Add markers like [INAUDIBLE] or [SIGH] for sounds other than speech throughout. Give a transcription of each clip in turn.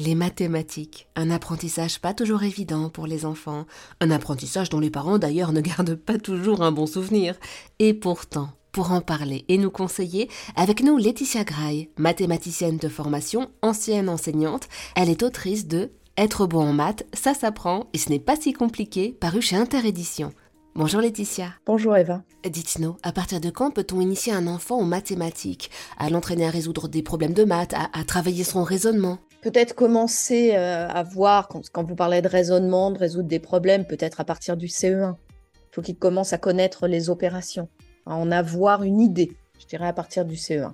Les mathématiques, un apprentissage pas toujours évident pour les enfants, un apprentissage dont les parents d'ailleurs ne gardent pas toujours un bon souvenir. Et pourtant, pour en parler et nous conseiller, avec nous Laetitia Graille, mathématicienne de formation, ancienne enseignante, elle est autrice de Être bon en maths, ça s'apprend et ce n'est pas si compliqué, paru chez Interédition. Bonjour Laetitia. Bonjour Eva. Dites-nous, à partir de quand peut-on initier un enfant aux mathématiques, à l'entraîner à résoudre des problèmes de maths, à, travailler son raisonnement? Peut-être commencer euh, à voir, quand, vous parlez de raisonnement, de résoudre des problèmes, peut-être à partir du CE1. Il faut qu'il commence à connaître les opérations, à en avoir une idée, je dirais à partir du CE1.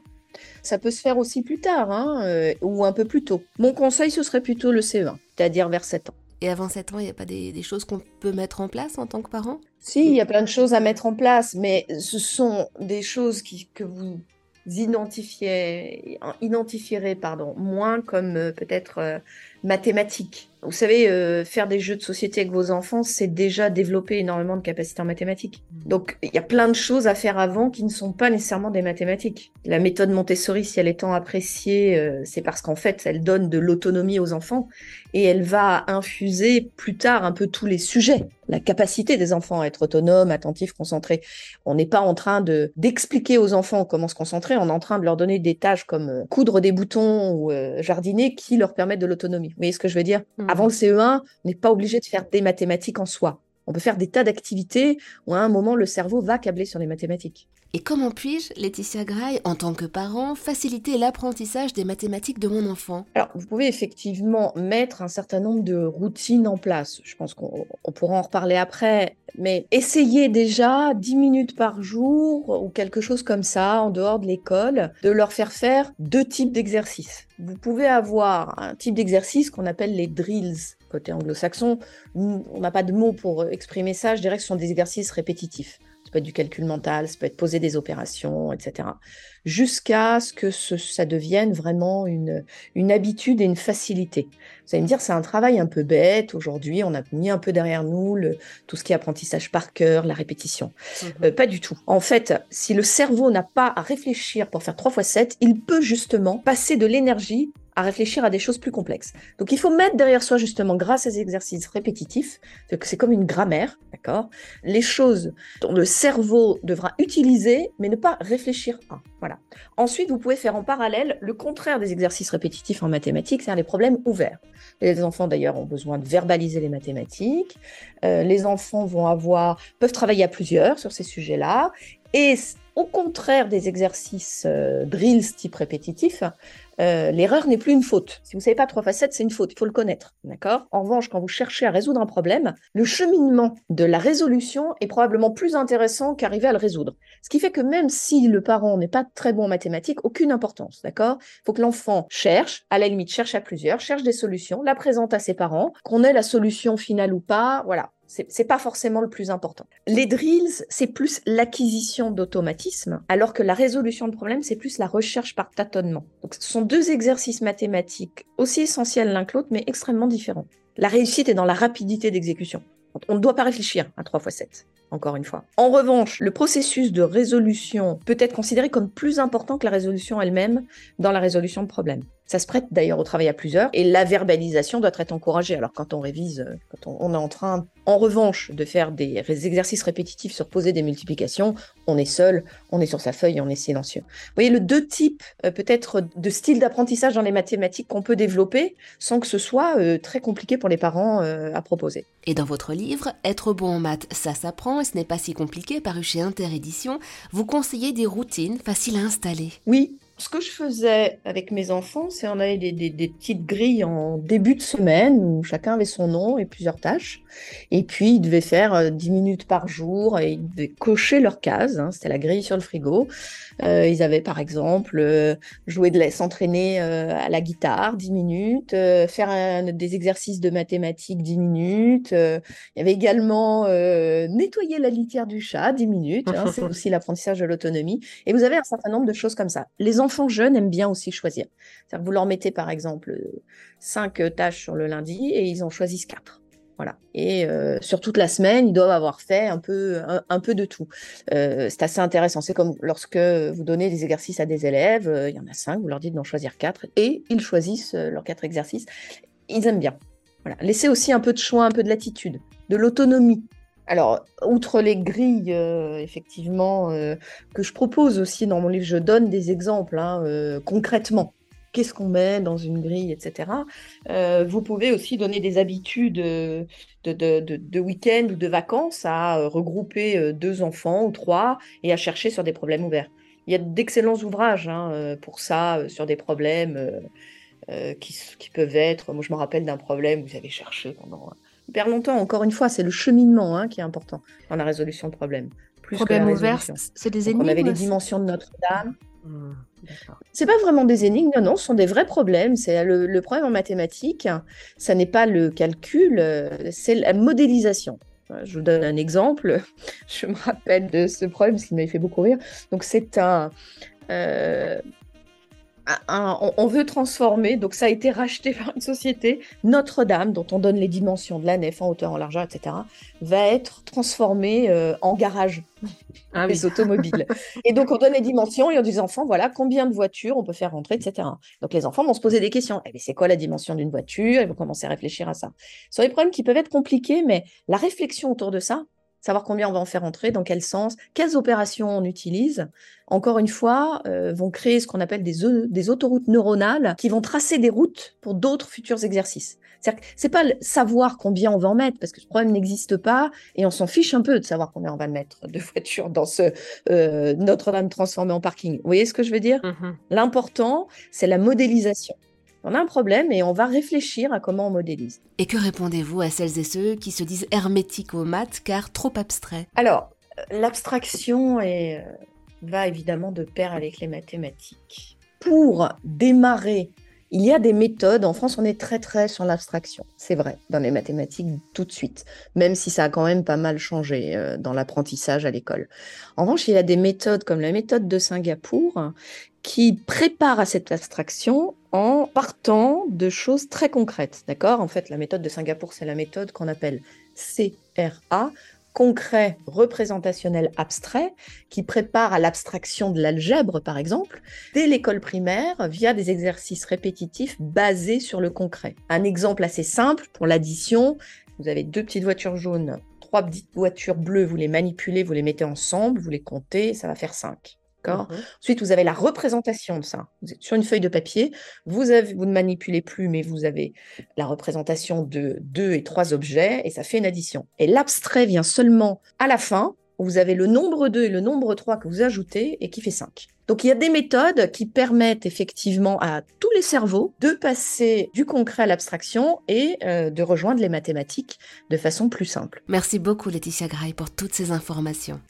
Ça peut se faire aussi plus tard, hein, euh, ou un peu plus tôt. Mon conseil, ce serait plutôt le CE1, c'est-à-dire vers 7 ans. Et avant 7 ans, il n'y a pas des, choses qu'on peut mettre en place en tant que parent? Si, il y a plein de choses à mettre en place, mais ce sont des choses qui, que vous identifiez, identifierez pardon, moins comme euh, peut-être euh, mathématiques. Vous savez, euh, faire des jeux de société avec vos enfants, c'est déjà développer énormément de capacités en mathématiques. Mmh. Donc, il y a plein de choses à faire avant qui ne sont pas nécessairement des mathématiques. La méthode Montessori, si elle est tant appréciée, euh, c'est parce qu'en fait, elle donne de l'autonomie aux enfants et elle va infuser plus tard un peu tous les sujets. La capacité des enfants à être autonomes, attentifs, concentrés. On n'est pas en train de d'expliquer aux enfants comment se concentrer, on est en train de leur donner des tâches comme euh, coudre des boutons ou jardiner qui leur permettent de l'autonomie. Vous voyez ce que je veux dire? Mmh. Avant le CE1, on n'est pas obligé de faire des mathématiques en soi. On peut faire des tas d'activités où à un moment le cerveau va câbler sur les mathématiques. Et comment puis-je, Laetitia Graille, en tant que parent, faciliter l'apprentissage des mathématiques de mon enfant? Alors, vous pouvez effectivement mettre un certain nombre de routines en place. Je pense qu'on pourra en reparler après, mais essayez déjà 10 minutes par jour ou quelque chose comme ça, en dehors de l'école, de leur faire faire deux types d'exercices. Vous pouvez avoir un type d'exercice qu'on appelle les drills côté anglo-saxon. On n'a pas de mots pour exprimer ça. Je dirais que ce sont des exercices répétitifs peut être du calcul mental, ça peut être poser des opérations, etc. Jusqu'à ce que ça devienne vraiment une, une habitude et une facilité. Vous allez me dire, c'est un travail un peu bête. Aujourd'hui, on a mis un peu derrière nous le, tout ce qui est apprentissage par cœur, la répétition. Mhm. Euh, pas du tout. En fait, si le cerveau n'a pas à réfléchir pour faire 3 fois 7, il peut justement passer de l'énergie à réfléchir à des choses plus complexes. Donc il faut mettre derrière soi justement, grâce à ces exercices répétitifs, c'est comme une grammaire, d'accord? Les choses dont le cerveau devra utiliser, mais ne pas réfléchir à. Voilà. Ensuite, vous pouvez faire en parallèle le contraire des exercices répétitifs en mathématiques, c'est-à-dire les problèmes ouverts. Les enfants d'ailleurs ont besoin de verbaliser les mathématiques. Euh, les enfants vont avoir, peuvent travailler à plusieurs sur ces sujets-là. Et au contraire des exercices euh, drills type répétitif, euh, l'erreur n'est plus une faute. Si vous ne savez pas 3 fois 7, c'est une faute, il faut le connaître. D'accord? En revanche, quand vous cherchez à résoudre un problème, le cheminement de la résolution est probablement plus intéressant qu'arriver à le résoudre. Ce qui fait que même si le parent n'est pas très bon en mathématiques, aucune importance. D'accord? Il faut que l'enfant cherche, à la limite cherche à plusieurs, cherche des solutions, la présente à ses parents, qu'on ait la solution finale ou pas, voilà. C'est pas forcément le plus important. Les drills, c'est plus l'acquisition d'automatisme, alors que la résolution de problème, c'est plus la recherche par tâtonnement. Donc, ce sont deux exercices mathématiques aussi essentiels l'un que l'autre, mais extrêmement différents. La réussite est dans la rapidité d'exécution. On ne doit pas réfléchir à 3 x 7 encore une fois. En revanche, le processus de résolution peut être considéré comme plus important que la résolution elle-même dans la résolution de problèmes. Ça se prête d'ailleurs au travail à plusieurs et la verbalisation doit être encouragée. Alors quand on révise, euh, quand on, est en train, en revanche, de faire des exercices répétitifs sur poser des multiplications, on est seul, on est sur sa feuille on est silencieux. Vous voyez le deux types euh, peut-être de style d'apprentissage dans les mathématiques qu'on peut développer sans que ce soit euh, très compliqué pour les parents à proposer. Et dans votre livre, Être bon en maths, ça s'apprend et ce n'est pas si compliqué, paru chez Interédition, vous conseillez des routines faciles à installer? Oui, ce que je faisais avec mes enfants, c'est on avait des, petites grilles en début de semaine où chacun avait son nom et plusieurs tâches. Et puis, ils devaient faire 10 euh, minutes par jour et ils devaient cocher leurs cases. Hein, c'était la grille sur le frigo. Euh, ils avaient, par exemple, euh, joué de s'entraîner à la guitare 10 minutes, faire des exercices de mathématiques 10 minutes. il y avait également nettoyer la litière du chat 10 minutes. Hein, c'est [LAUGHS] aussi l'apprentissage de l'autonomie. Et vous avez un certain nombre de choses comme ça. Les enfants jeunes aiment bien aussi choisir. Vous leur mettez par exemple cinq tâches sur le lundi et ils en choisissent quatre. Voilà. Et euh, sur toute la semaine, ils doivent avoir fait un peu, un, peu de tout. Euh, c'est assez intéressant. C'est comme lorsque vous donnez des exercices à des élèves, euh, il y en a cinq, vous leur dites d'en choisir quatre, et ils choisissent leurs quatre exercices. Ils aiment bien. Voilà. Laissez aussi un peu de choix, un peu de latitude, de l'autonomie. Alors, outre les grilles, effectivement, que je propose aussi dans mon livre, je donne des exemples hein, concrètement qu'est-ce qu'on met dans une grille, etc. Euh, vous pouvez aussi donner des habitudes euh, de, week-end ou de vacances à euh, regrouper deux enfants ou trois et à chercher sur des problèmes ouverts. Il y a d'excellents ouvrages hein, pour ça, sur des problèmes qui, peuvent être. Moi, je me rappelle d'un problème où vous avez cherché pendant hyper longtemps. Encore une fois, c'est le cheminement hein, qui est important dans la résolution de problèmes. Plus problème ouvert, c'est des énigmes. on avait les dimensions de Notre-Dame. Mmh. C'est pas vraiment des énigmes, non, non, ce sont des vrais problèmes. C'est le, problème en mathématiques, ça n'est pas le calcul, euh, c'est la modélisation. Je vous donne un exemple. [LAUGHS] Je me rappelle de ce problème, parce qu'il m'avait fait beaucoup rire. Donc, c'est un, euh, on, veut transformer, donc ça a été racheté par une société, Notre-Dame, dont on donne les dimensions de la nef en hauteur, en largeur, etc., va être transformée euh, en garage ah, des [LAUGHS] automobiles. et donc on donne les dimensions et on dit aux enfants, voilà, combien de voitures on peut faire rentrer, etc. Donc les enfants vont se poser des questions. Eh c'est quoi la dimension d'une voiture? Ils vont commencer à réfléchir à ça. Ce sont des problèmes qui peuvent être compliqués, mais la réflexion autour de ça, savoir combien on va en faire entrer, dans quel sens, quelles opérations on utilise, encore une fois, euh, vont créer ce qu'on appelle des, des, autoroutes neuronales qui vont tracer des routes pour d'autres futurs exercices. C'est-à-dire que c'est pas savoir combien on va en mettre, parce que ce problème n'existe pas, et on s'en fiche un peu de savoir combien on va mettre de voitures dans ce euh, Notre-Dame transformé en parking. Vous voyez ce que je veux dire? Mmh L'important, c'est la modélisation on a un problème et on va réfléchir à comment on modélise. Et que répondez-vous à celles et ceux qui se disent hermétiques aux maths car trop abstraits? Alors, euh, l'abstraction euh, va évidemment de pair avec les mathématiques. Pour démarrer, il y a des méthodes. En France, on est très très sur l'abstraction. C'est vrai, dans les mathématiques tout de suite, même si ça a quand même pas mal changé euh, dans l'apprentissage à l'école. En revanche, il y a des méthodes comme la méthode de Singapour qui prépare à cette abstraction partant de choses très concrètes. D'accord? En fait, la méthode de Singapour, c'est la méthode qu'on appelle CRA, concret représentationnel abstrait, qui prépare à l'abstraction de l'algèbre, par exemple, dès l'école primaire, via des exercices répétitifs basés sur le concret. Un exemple assez simple pour l'addition, vous avez deux petites voitures jaunes, trois petites voitures bleues, vous les manipulez, vous les mettez ensemble, vous les comptez, ça va faire 5. Mmh Ensuite, vous avez la représentation de ça. Vous êtes sur une feuille de papier, vous, avez, vous ne manipulez plus, mais vous avez la représentation de deux et trois objets, et ça fait une addition. Et l'abstrait vient seulement à la fin, où vous avez le nombre 2 et le nombre 3 que vous ajoutez, et qui fait 5. Donc il y a des méthodes qui permettent effectivement à tous les cerveaux de passer du concret à l'abstraction et euh, de rejoindre les mathématiques de façon plus simple. Merci beaucoup Laetitia Gray pour toutes ces informations.